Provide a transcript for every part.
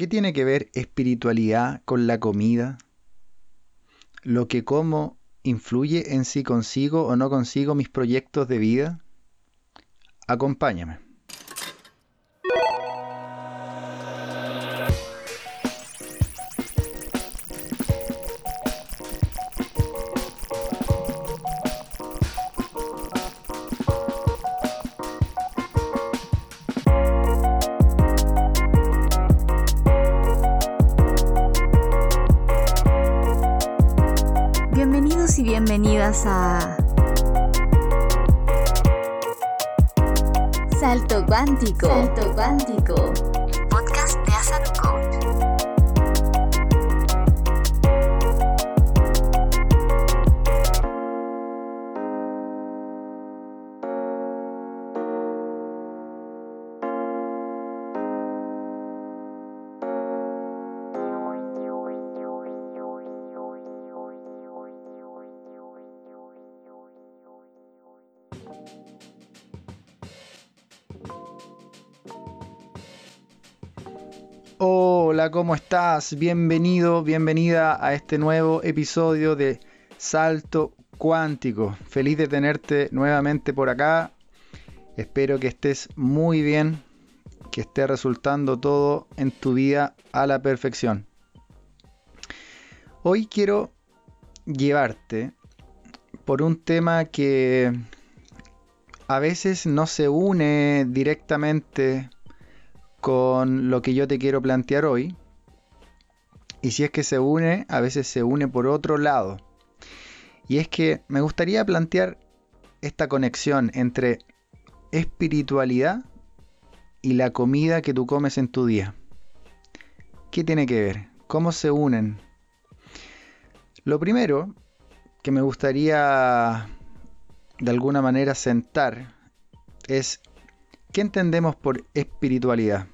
¿Qué tiene que ver espiritualidad con la comida? ¿Lo que como influye en si consigo o no consigo mis proyectos de vida? Acompáñame. Salto Cuántico. Salto Cuántico. Hola, ¿cómo estás? Bienvenido, bienvenida a este nuevo episodio de Salto Cuántico. Feliz de tenerte nuevamente por acá. Espero que estés muy bien, que esté resultando todo en tu vida a la perfección. Hoy quiero llevarte por un tema que a veces no se une directamente con lo que yo te quiero plantear hoy. Y si es que se une, a veces se une por otro lado. Y es que me gustaría plantear esta conexión entre espiritualidad y la comida que tú comes en tu día. ¿Qué tiene que ver? ¿Cómo se unen? Lo primero que me gustaría de alguna manera sentar es ¿Qué entendemos por espiritualidad?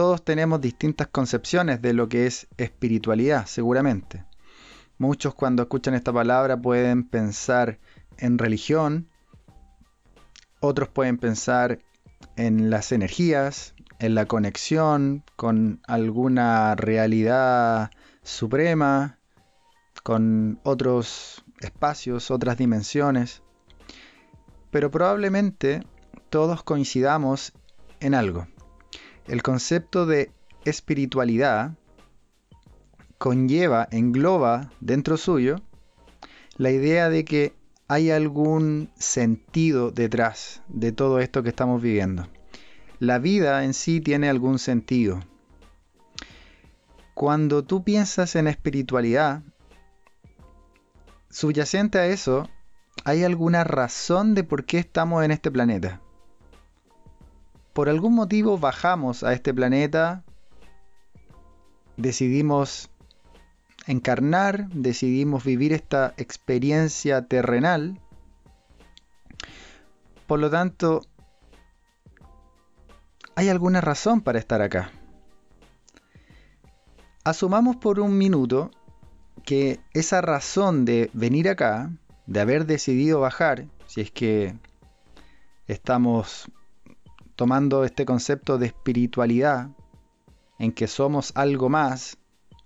Todos tenemos distintas concepciones de lo que es espiritualidad, seguramente. Muchos cuando escuchan esta palabra pueden pensar en religión, otros pueden pensar en las energías, en la conexión con alguna realidad suprema, con otros espacios, otras dimensiones pero probablemente todos coincidamos en algo. El concepto de espiritualidad conlleva, engloba dentro suyo la idea de que hay algún sentido detrás de todo esto que estamos viviendo. La vida en sí tiene algún sentido. Cuando tú piensas en espiritualidad, subyacente a eso ¿Hay alguna razón de por qué estamos en este planeta? Por algún motivo bajamos a este planeta, decidimos encarnar, decidimos vivir esta experiencia terrenal. Por lo tanto, ¿hay alguna razón para estar acá? Asumamos por un minuto que esa razón de venir acá de haber decidido bajar, si es que estamos tomando este concepto de espiritualidad, en que somos algo más,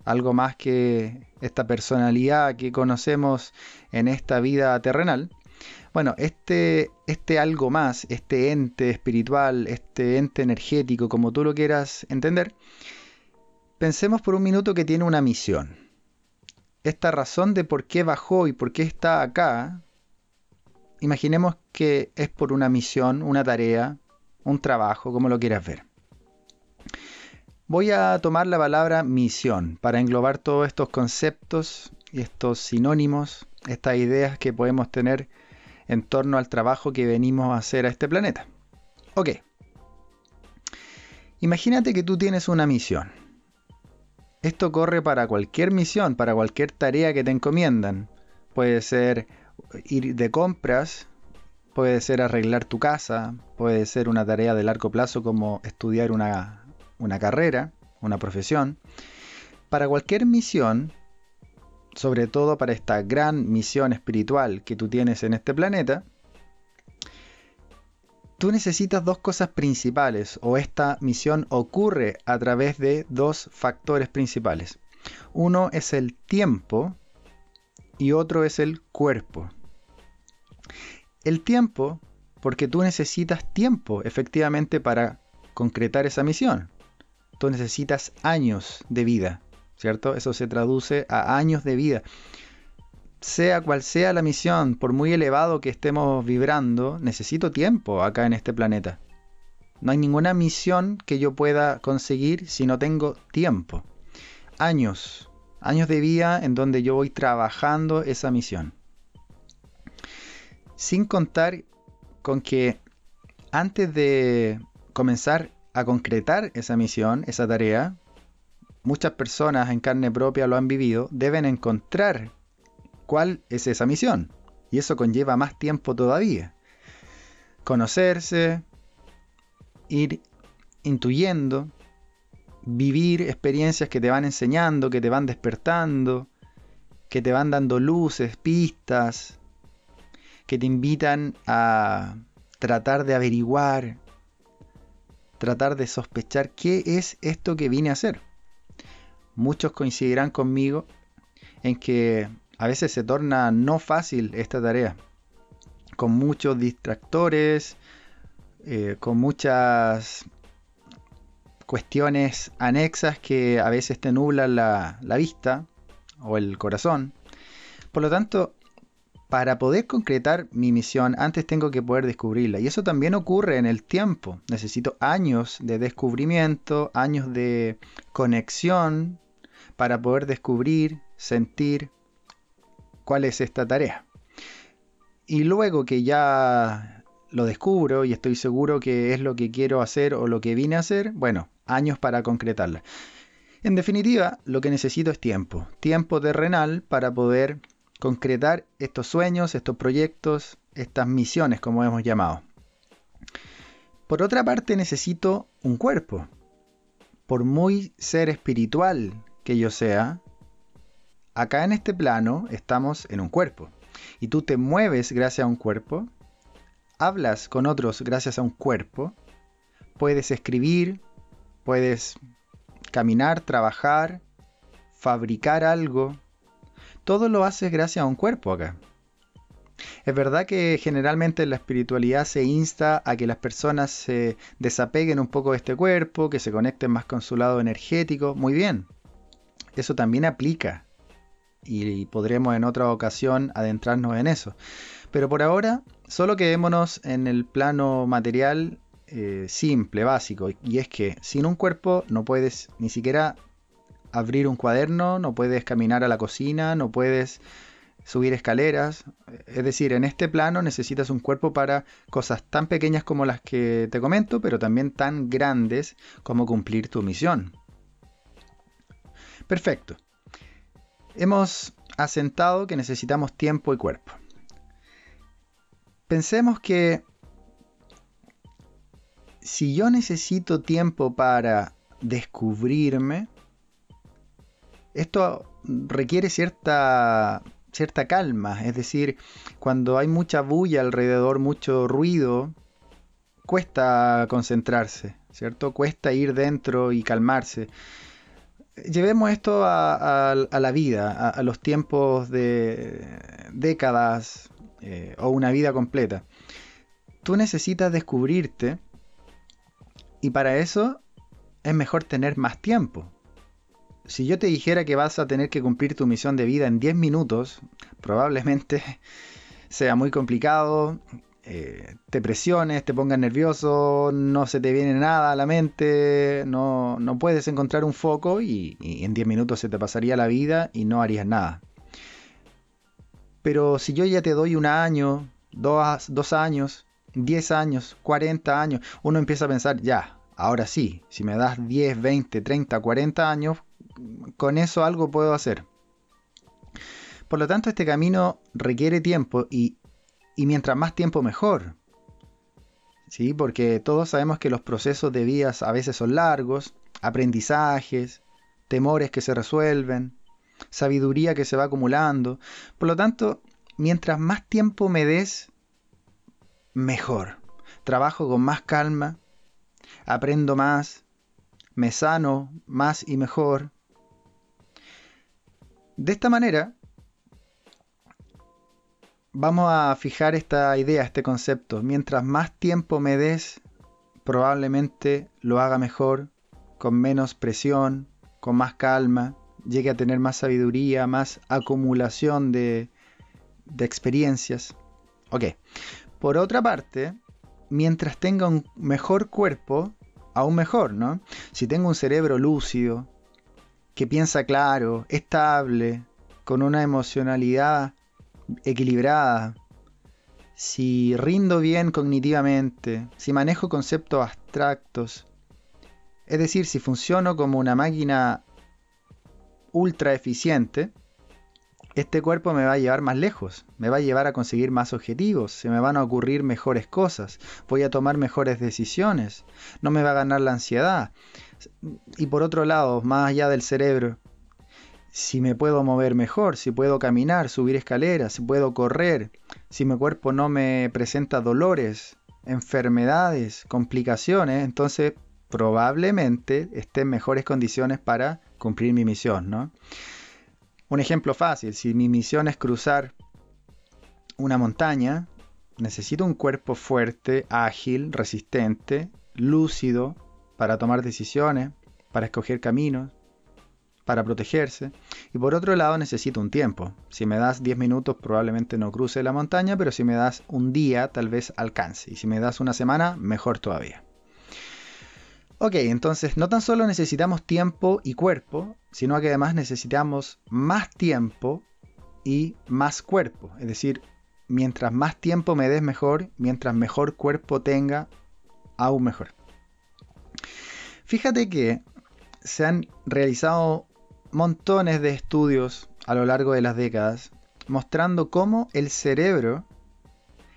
algo más que esta personalidad que conocemos en esta vida terrenal. Bueno, este, este algo más, este ente espiritual, este ente energético, como tú lo quieras entender, pensemos por un minuto que tiene una misión esta razón de por qué bajó y por qué está acá, imaginemos que es por una misión, una tarea, un trabajo, como lo quieras ver. Voy a tomar la palabra misión para englobar todos estos conceptos y estos sinónimos, estas ideas que podemos tener en torno al trabajo que venimos a hacer a este planeta. Ok. Imagínate que tú tienes una misión esto corre para cualquier misión, para cualquier tarea que te encomiendan. Puede ser ir de compras, puede ser arreglar tu casa, puede ser una tarea de largo plazo como estudiar una, una carrera, una profesión. Para cualquier misión, sobre todo para esta gran misión espiritual que tú tienes en este planeta, tú necesitas dos cosas principales o esta misión ocurre a través de dos factores principales. Uno es el tiempo y otro es el cuerpo. El tiempo, porque tú necesitas tiempo efectivamente para concretar esa misión. Tú necesitas años de vida, ¿cierto? Eso se traduce a años de vida. Sea cual sea la misión, por muy elevado que estemos vibrando, necesito tiempo acá en este planeta. No hay ninguna misión que yo pueda conseguir si no tengo tiempo. Años, años de vida en donde yo voy trabajando esa misión. Sin contar con que antes de comenzar a concretar esa misión, esa tarea, muchas personas en carne propia lo han vivido, deben encontrar cuál es esa misión. Y eso conlleva más tiempo todavía. Conocerse, ir intuyendo, vivir experiencias que te van enseñando, que te van despertando, que te van dando luces, pistas, que te invitan a tratar de averiguar, tratar de sospechar qué es esto que vine a hacer. Muchos coincidirán conmigo en que a veces se torna no fácil esta tarea, con muchos distractores, eh, con muchas cuestiones anexas que a veces te nublan la, la vista o el corazón. Por lo tanto, para poder concretar mi misión, antes tengo que poder descubrirla. Y eso también ocurre en el tiempo. Necesito años de descubrimiento, años de conexión para poder descubrir, sentir cuál es esta tarea. Y luego que ya lo descubro y estoy seguro que es lo que quiero hacer o lo que vine a hacer, bueno, años para concretarla. En definitiva, lo que necesito es tiempo, tiempo terrenal para poder concretar estos sueños, estos proyectos, estas misiones, como hemos llamado. Por otra parte, necesito un cuerpo. Por muy ser espiritual que yo sea, acá en este plano estamos en un cuerpo. Y tú te mueves gracias a un cuerpo, hablas con otros gracias a un cuerpo, puedes escribir, puedes caminar, trabajar, fabricar algo, todo lo haces gracias a un cuerpo acá. Es verdad que generalmente en la espiritualidad se insta a que las personas se desapeguen un poco de este cuerpo, que se conecten más con su lado energético. Muy bien, eso también aplica y podremos en otra ocasión adentrarnos en eso. Pero por ahora, solo quedémonos en el plano material eh, simple, básico, y es que sin un cuerpo no puedes ni siquiera abrir un cuaderno, no puedes caminar a la cocina, no puedes subir escaleras. Es decir, en este plano necesitas un cuerpo para cosas tan pequeñas como las que te comento, pero también tan grandes como cumplir tu misión. Perfecto. Hemos asentado que necesitamos tiempo y cuerpo. Pensemos que si yo necesito tiempo para descubrirme, esto requiere cierta, cierta calma, es decir, cuando hay mucha bulla alrededor, mucho ruido, cuesta concentrarse, ¿cierto? Cuesta ir dentro y calmarse. Llevemos esto a, la vida, a, los tiempos de décadas eh, o una vida completa. Tú necesitas descubrirte y para eso es mejor tener más tiempo si yo te dijera que vas a tener que cumplir tu misión de vida en 10 minutos, probablemente sea muy complicado, eh, te presiones, te pongas nervioso, no se te viene nada a la mente, no, puedes encontrar un foco y, en 10 minutos se te pasaría la vida y no harías nada. Pero si yo ya te doy un año, dos, dos años, 10 años, 40 años, uno empieza a pensar, ya, ahora sí, si me das 10, 20, 30, 40 años, con eso algo puedo hacer. Por lo tanto, este camino requiere tiempo y, mientras más tiempo mejor. ¿Sí? Porque todos sabemos que los procesos de vías a veces son largos, aprendizajes, temores que se resuelven, sabiduría que se va acumulando. Por lo tanto, mientras más tiempo me des, mejor. trabajo con más calma, aprendo más, me sano más y mejor. De esta manera, vamos a fijar esta idea, este concepto. Mientras más tiempo me des, probablemente lo haga mejor, con menos presión, con más calma, llegue a tener más sabiduría, más acumulación de, experiencias. Ok. Por otra parte, mientras tenga un mejor cuerpo, aún mejor, ¿no? Si tengo un cerebro lúcido, que piensa claro, estable, con una emocionalidad equilibrada, si rindo bien cognitivamente, si manejo conceptos abstractos, es decir, si funciono como una máquina ultra eficiente, este cuerpo me va a llevar más lejos, me va a llevar a conseguir más objetivos, se me van a ocurrir mejores cosas, voy a tomar mejores decisiones, no me va a ganar la ansiedad. Y por otro lado, más allá del cerebro, si me puedo mover mejor, si puedo caminar, subir escaleras, si puedo correr, si mi cuerpo no me presenta dolores, enfermedades, complicaciones, entonces probablemente esté en mejores condiciones para cumplir mi misión, ¿no? Un ejemplo fácil, si mi misión es cruzar una montaña, necesito un cuerpo fuerte, ágil, resistente, lúcido para tomar decisiones, para escoger caminos, para protegerse. Y por otro lado necesito un tiempo. Si me das 10 minutos probablemente no cruce la montaña, pero si me das un día tal vez alcance. Y si me das una semana, mejor todavía. Ok, entonces no tan solo necesitamos tiempo y cuerpo, sino que además necesitamos más tiempo y más cuerpo. Es decir, mientras más tiempo me des mejor, mientras mejor cuerpo tenga, aún mejor. Fíjate que se han realizado montones de estudios a lo largo de las décadas mostrando cómo el cerebro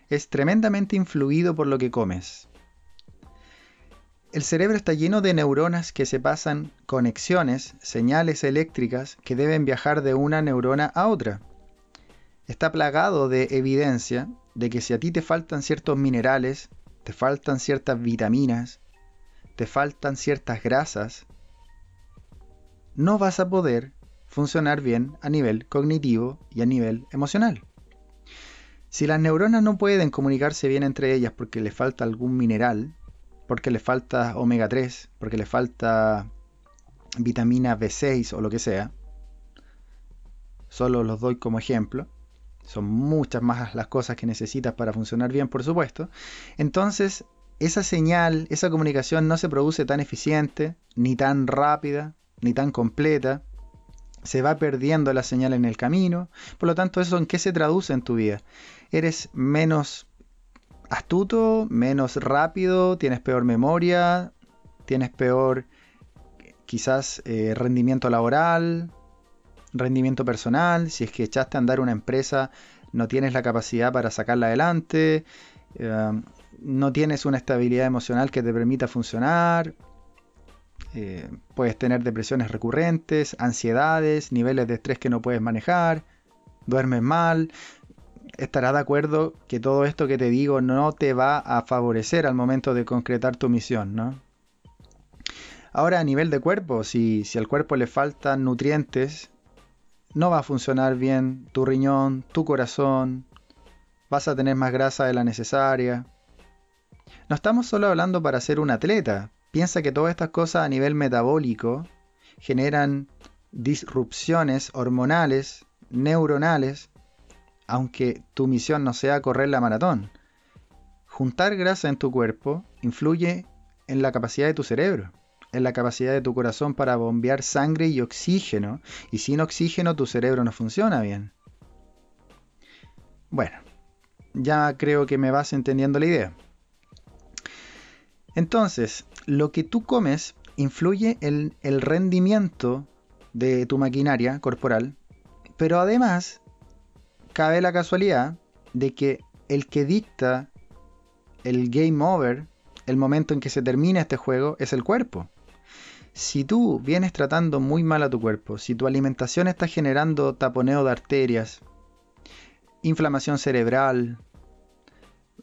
es tremendamente influido por lo que comes. El cerebro está lleno de neuronas que se pasan conexiones, señales eléctricas que deben viajar de una neurona a otra. Está plagado de evidencia de que si a ti te faltan ciertos minerales, te faltan ciertas vitaminas, te faltan ciertas grasas, no vas a poder funcionar bien a nivel cognitivo y a nivel emocional. Si las neuronas no pueden comunicarse bien entre ellas porque le falta algún mineral, porque le falta omega 3, porque le falta vitamina B6 o lo que sea, solo los doy como ejemplo, son muchas más las cosas que necesitas para funcionar bien, por supuesto, entonces esa señal, esa comunicación no se produce tan eficiente, ni tan rápida, ni tan completa, se va perdiendo la señal en el camino, por lo tanto eso en qué se traduce en tu vida. Eres menos astuto, menos rápido, tienes peor memoria, tienes peor quizás eh, rendimiento laboral, rendimiento personal, si es que echaste a andar una empresa, no tienes la capacidad para sacarla adelante, eh, no tienes una estabilidad emocional que te permita funcionar, eh, puedes tener depresiones recurrentes, ansiedades, niveles de estrés que no puedes manejar, duermes mal. Estarás de acuerdo que todo esto que te digo no te va a favorecer al momento de concretar tu misión, ¿no? Ahora a nivel de cuerpo, si, si al cuerpo le faltan nutrientes, no va a funcionar bien tu riñón, tu corazón, vas a tener más grasa de la necesaria. No estamos solo hablando para ser un atleta, piensa que todas estas cosas a nivel metabólico generan disrupciones hormonales, neuronales, aunque tu misión no sea correr la maratón. Juntar grasa en tu cuerpo influye en la capacidad de tu cerebro, en la capacidad de tu corazón para bombear sangre y oxígeno, y sin oxígeno tu cerebro no funciona bien. Bueno, ya creo que me vas entendiendo la idea. Entonces, lo que tú comes influye en el rendimiento de tu maquinaria corporal, pero además cabe la casualidad de que el que dicta el game over, el momento en que se termina este juego, es el cuerpo. Si tú vienes tratando muy mal a tu cuerpo, si tu alimentación está generando taponeo de arterias, inflamación cerebral,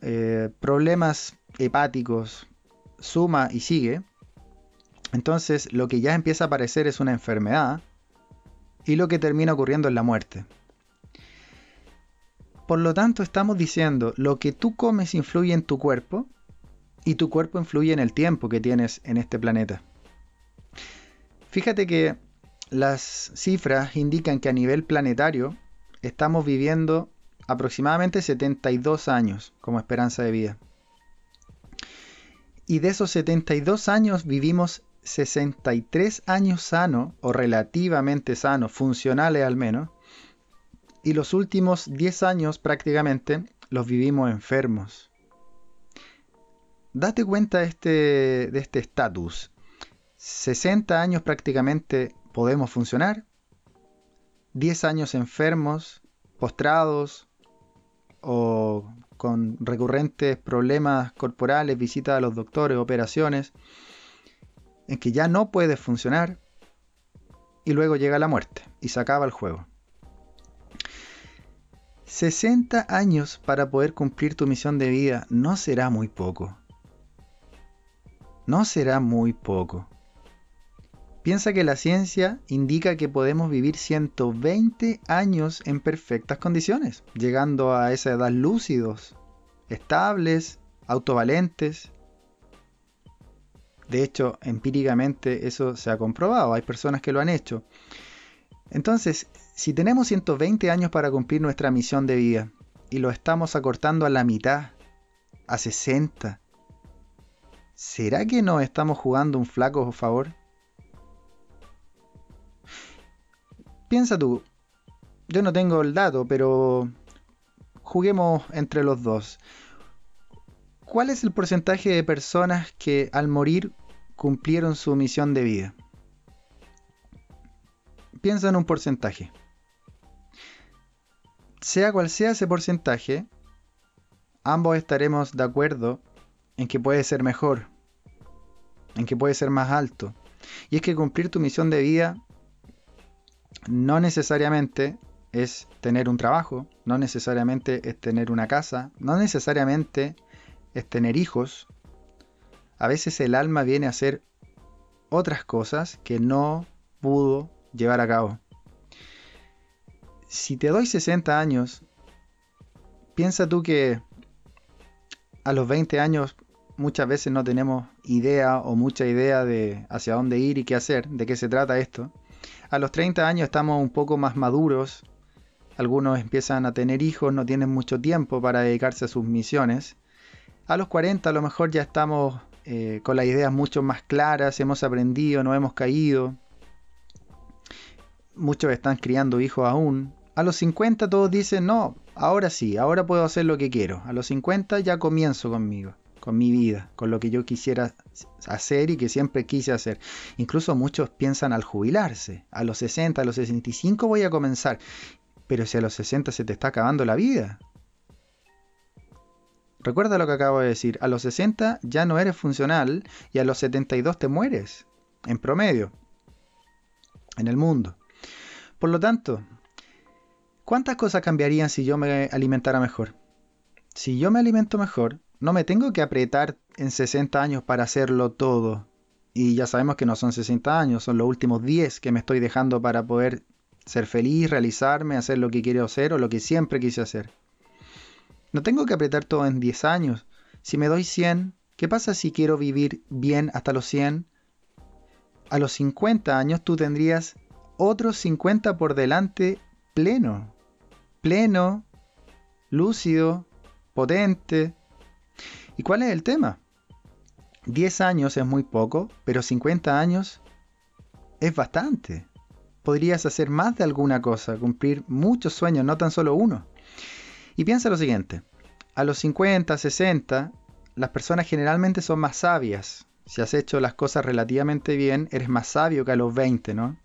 eh, problemas hepáticos, suma y sigue, entonces lo que ya empieza a aparecer es una enfermedad y lo que termina ocurriendo es la muerte. Por lo tanto, estamos diciendo, lo que tú comes influye en tu cuerpo y tu cuerpo influye en el tiempo que tienes en este planeta. Fíjate que las cifras indican que a nivel planetario estamos viviendo aproximadamente 72 años como esperanza de vida. Y de esos 72 años vivimos 63 años sanos o relativamente sanos, funcionales al menos, y los últimos 10 años prácticamente los vivimos enfermos. Date cuenta de este, este estatus. 60 años prácticamente podemos funcionar, 10 años enfermos, postrados o con recurrentes problemas corporales, visitas a los doctores, operaciones, en que ya no puedes funcionar y luego llega la muerte y se acaba el juego. 60 años para poder cumplir tu misión de vida no será muy poco. No será muy poco. Piensa que la ciencia indica que podemos vivir 120 años en perfectas condiciones, llegando a esa edad lúcidos, estables, autovalentes. De hecho, empíricamente eso se ha comprobado, hay personas que lo han hecho. Entonces, si tenemos 120 años para cumplir nuestra misión de vida y lo estamos acortando a la mitad, a 60, ¿será que nos estamos jugando un flaco favor? Piensa tú, yo no tengo el dato, pero juguemos entre los dos. ¿Cuál es el porcentaje de personas que al morir cumplieron su misión de vida? Piensa en un porcentaje. Sea cual sea ese porcentaje, ambos estaremos de acuerdo en que puede ser mejor, en que puede ser más alto. Y es que cumplir tu misión de vida no necesariamente es tener un trabajo, no necesariamente es tener una casa, no necesariamente es tener hijos. A veces el alma viene a hacer otras cosas que no pudo llevar a cabo. Si te doy 60 años, piensa tú que a los 20 años muchas veces no tenemos idea o mucha idea de hacia dónde ir y qué hacer, de qué se trata esto. A los 30 años estamos un poco más maduros, algunos empiezan a tener hijos, no tienen mucho tiempo para dedicarse a sus misiones. A los 40 a lo mejor ya estamos eh, con las ideas mucho más claras, hemos aprendido, no hemos caído. Muchos están criando hijos aún. A los 50 todos dicen, no, ahora sí, ahora puedo hacer lo que quiero. A los 50 ya comienzo conmigo con mi vida, con lo que yo quisiera hacer y que siempre quise hacer. Incluso muchos piensan al jubilarse, a los 60, a los 65 voy a comenzar, pero si a los 60 se te está acabando la vida. Recuerda lo que acabo de decir, a los 60 ya no eres funcional y a los 72 te mueres, en promedio, en el mundo. Por lo tanto, ¿cuántas cosas cambiarían si yo me alimentara mejor? Si yo me alimento mejor, no me tengo que apretar en 60 años para hacerlo todo. Y ya sabemos que no son 60 años, son los últimos 10 que me estoy dejando para poder ser feliz, realizarme, hacer lo que quiero hacer o lo que siempre quise hacer. No tengo que apretar todo en 10 años. Si me doy 100, ¿qué pasa si quiero vivir bien hasta los 100? A los 50 años tú tendrías otros 50 por delante pleno. Pleno, lúcido, potente, ¿Y cuál es el tema? 10 años es muy poco, pero 50 años es bastante. Podrías hacer más de alguna cosa, cumplir muchos sueños, no tan solo uno. Y piensa lo siguiente, a los 50, 60, las personas generalmente son más sabias. Si has hecho las cosas relativamente bien, eres más sabio que a los 20, ¿no?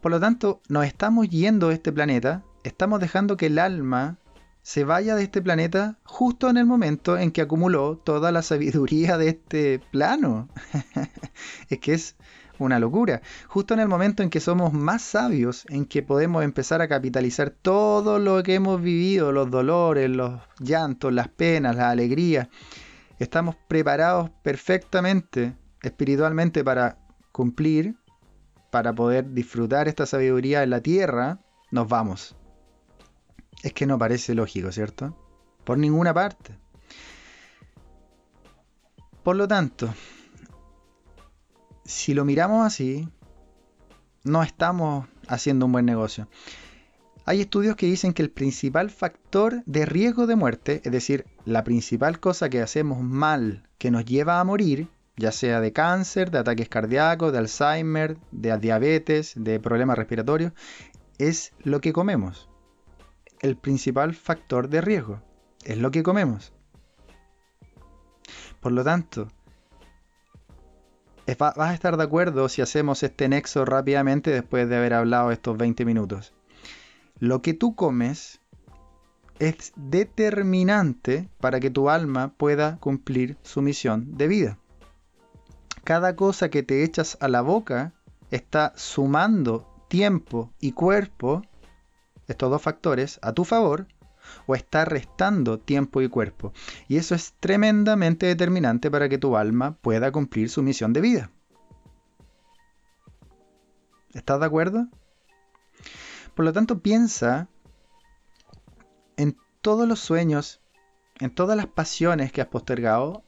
Por lo tanto, nos estamos yendo de este planeta, estamos dejando que el alma se vaya de este planeta justo en el momento en que acumuló toda la sabiduría de este plano. es que es una locura. Justo en el momento en que somos más sabios, en que podemos empezar a capitalizar todo lo que hemos vivido, los dolores, los llantos, las penas, las alegrías, estamos preparados perfectamente espiritualmente para cumplir, para poder disfrutar esta sabiduría en la tierra, nos vamos. Es que no parece lógico, ¿cierto? Por ninguna parte. Por lo tanto, si lo miramos así, no estamos haciendo un buen negocio. Hay estudios que dicen que el principal factor de riesgo de muerte, es decir, la principal cosa que hacemos mal que nos lleva a morir, ya sea de cáncer, de ataques cardíacos, de Alzheimer, de diabetes, de problemas respiratorios, es lo que comemos. El principal factor de riesgo es lo que comemos. Por lo tanto, vas a estar de acuerdo si hacemos este nexo rápidamente después de haber hablado estos 20 minutos. Lo que tú comes es determinante para que tu alma pueda cumplir su misión de vida. Cada cosa que te echas a la boca está sumando tiempo y cuerpo, estos dos factores, a tu favor, o está restando tiempo y cuerpo. Y eso es tremendamente determinante para que tu alma pueda cumplir su misión de vida. ¿Estás de acuerdo? Por lo tanto, piensa en todos los sueños, en todas las pasiones que has postergado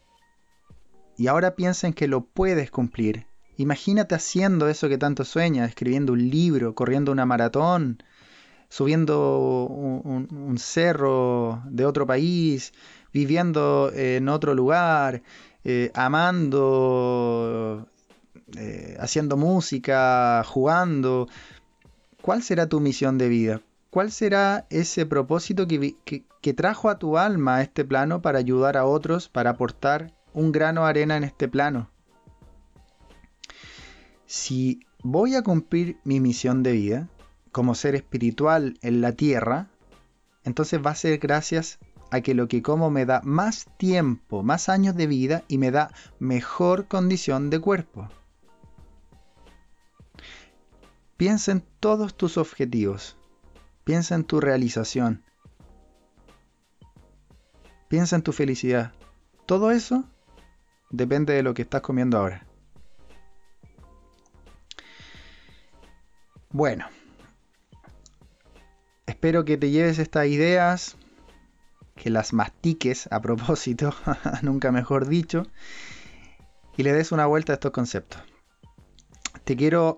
y ahora piensa en que lo puedes cumplir. Imagínate haciendo eso que tanto sueñas, escribiendo un libro, corriendo una maratón, subiendo un, cerro de otro país, viviendo en otro lugar, eh, amando, eh, haciendo música, jugando. ¿Cuál será tu misión de vida? ¿Cuál será ese propósito que, que, trajo a tu alma a este plano para ayudar a otros, para aportar un grano de arena en este plano? Si voy a cumplir mi misión de vida como ser espiritual en la tierra, entonces va a ser gracias a que lo que como me da más tiempo, más años de vida y me da mejor condición de cuerpo. Piensa en todos tus objetivos. Piensa en tu realización. Piensa en tu felicidad. Todo eso depende de lo que estás comiendo ahora. Bueno, espero que te lleves estas ideas, que las mastiques a propósito, nunca mejor dicho, y le des una vuelta a estos conceptos. Te quiero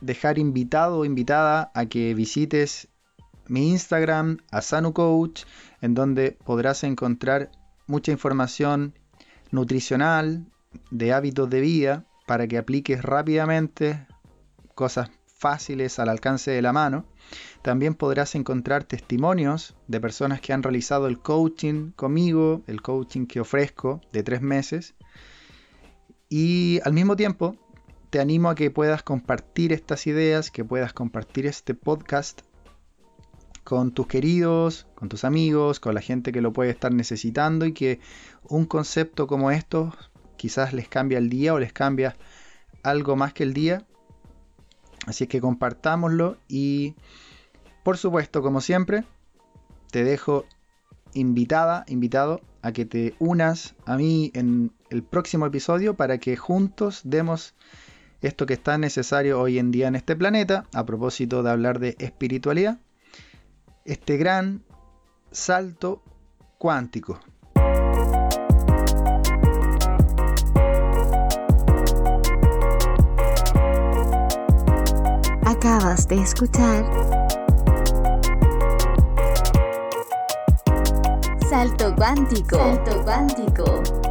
dejar invitado o invitada a que visites mi Instagram, Asanu Coach, en donde podrás encontrar mucha información nutricional, de hábitos de vida, para que apliques rápidamente cosas fáciles al alcance de la mano. También podrás encontrar testimonios de personas que han realizado el coaching conmigo, el coaching que ofrezco de tres meses. Y al mismo tiempo te animo a que puedas compartir estas ideas, que puedas compartir este podcast con tus queridos, con tus amigos, con la gente que lo puede estar necesitando y que un concepto como esto quizás les cambia el día o les cambia algo más que el día. Así que compartámoslo y por supuesto, como siempre, te dejo invitada, invitado a que te unas a mí en el próximo episodio para que juntos demos esto que está necesario hoy en día en este planeta, a propósito de hablar de espiritualidad, este gran salto cuántico. De escuchar Salto Cuántico. Salto Cuántico.